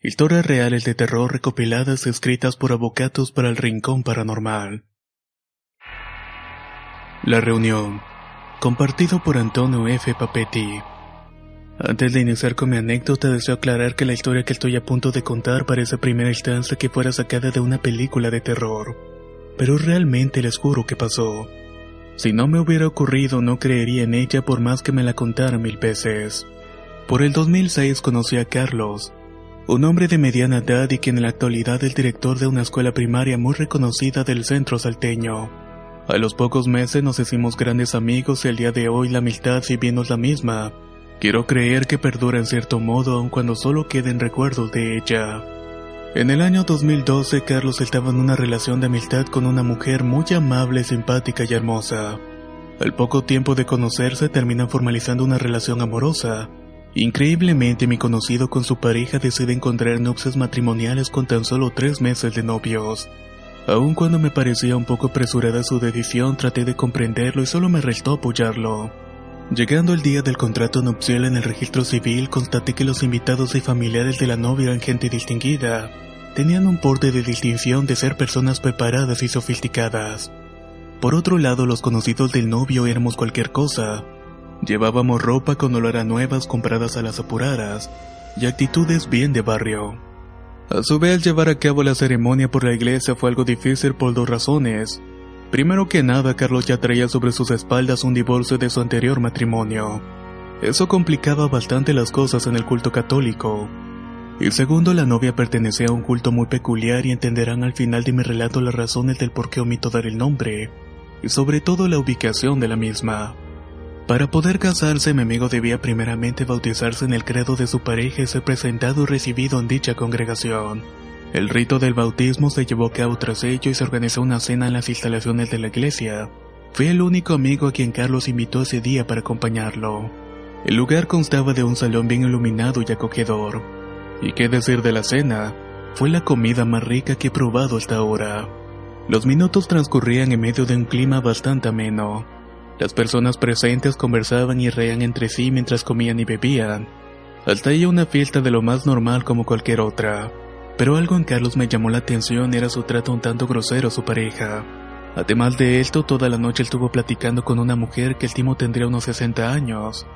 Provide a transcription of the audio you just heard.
Historias reales de terror recopiladas y escritas por avocatos para el rincón paranormal. La reunión. Compartido por Antonio F. Papetti. Antes de iniciar con mi anécdota, deseo aclarar que la historia que estoy a punto de contar parece a primera instancia que fuera sacada de una película de terror. Pero realmente les juro que pasó. Si no me hubiera ocurrido, no creería en ella por más que me la contara mil veces. Por el 2006 conocí a Carlos, un hombre de mediana edad y que en la actualidad es director de una escuela primaria muy reconocida del centro salteño. A los pocos meses nos hicimos grandes amigos y al día de hoy la amistad si bien no es la misma. Quiero creer que perdura en cierto modo aun cuando solo queden recuerdos de ella. En el año 2012 Carlos estaba en una relación de amistad con una mujer muy amable, simpática y hermosa. Al poco tiempo de conocerse terminan formalizando una relación amorosa. Increíblemente mi conocido con su pareja decide encontrar nupcias matrimoniales con tan solo tres meses de novios. Aun cuando me parecía un poco apresurada su decisión traté de comprenderlo y solo me restó apoyarlo. Llegando el día del contrato nupcial en el registro civil, constaté que los invitados y familiares de la novia eran gente distinguida. Tenían un porte de distinción de ser personas preparadas y sofisticadas. Por otro lado, los conocidos del novio éramos cualquier cosa. Llevábamos ropa con olor a nuevas compradas a las apuradas y actitudes bien de barrio. A su vez, llevar a cabo la ceremonia por la iglesia fue algo difícil por dos razones. Primero que nada, Carlos ya traía sobre sus espaldas un divorcio de su anterior matrimonio. Eso complicaba bastante las cosas en el culto católico. Y segundo, la novia pertenecía a un culto muy peculiar y entenderán al final de mi relato las razones del por qué omito dar el nombre, y sobre todo la ubicación de la misma. Para poder casarse, mi amigo debía primeramente bautizarse en el credo de su pareja y ser presentado y recibido en dicha congregación. El rito del bautismo se llevó a cabo tras ello y se organizó una cena en las instalaciones de la iglesia. Fui el único amigo a quien Carlos invitó ese día para acompañarlo. El lugar constaba de un salón bien iluminado y acogedor. Y qué decir de la cena, fue la comida más rica que he probado hasta ahora. Los minutos transcurrían en medio de un clima bastante ameno. Las personas presentes conversaban y reían entre sí mientras comían y bebían. Hasta ahí una fiesta de lo más normal como cualquier otra. Pero algo en Carlos me llamó la atención era su trato un tanto grosero a su pareja. Además de esto, toda la noche estuvo platicando con una mujer que estimo tendría unos 60 años.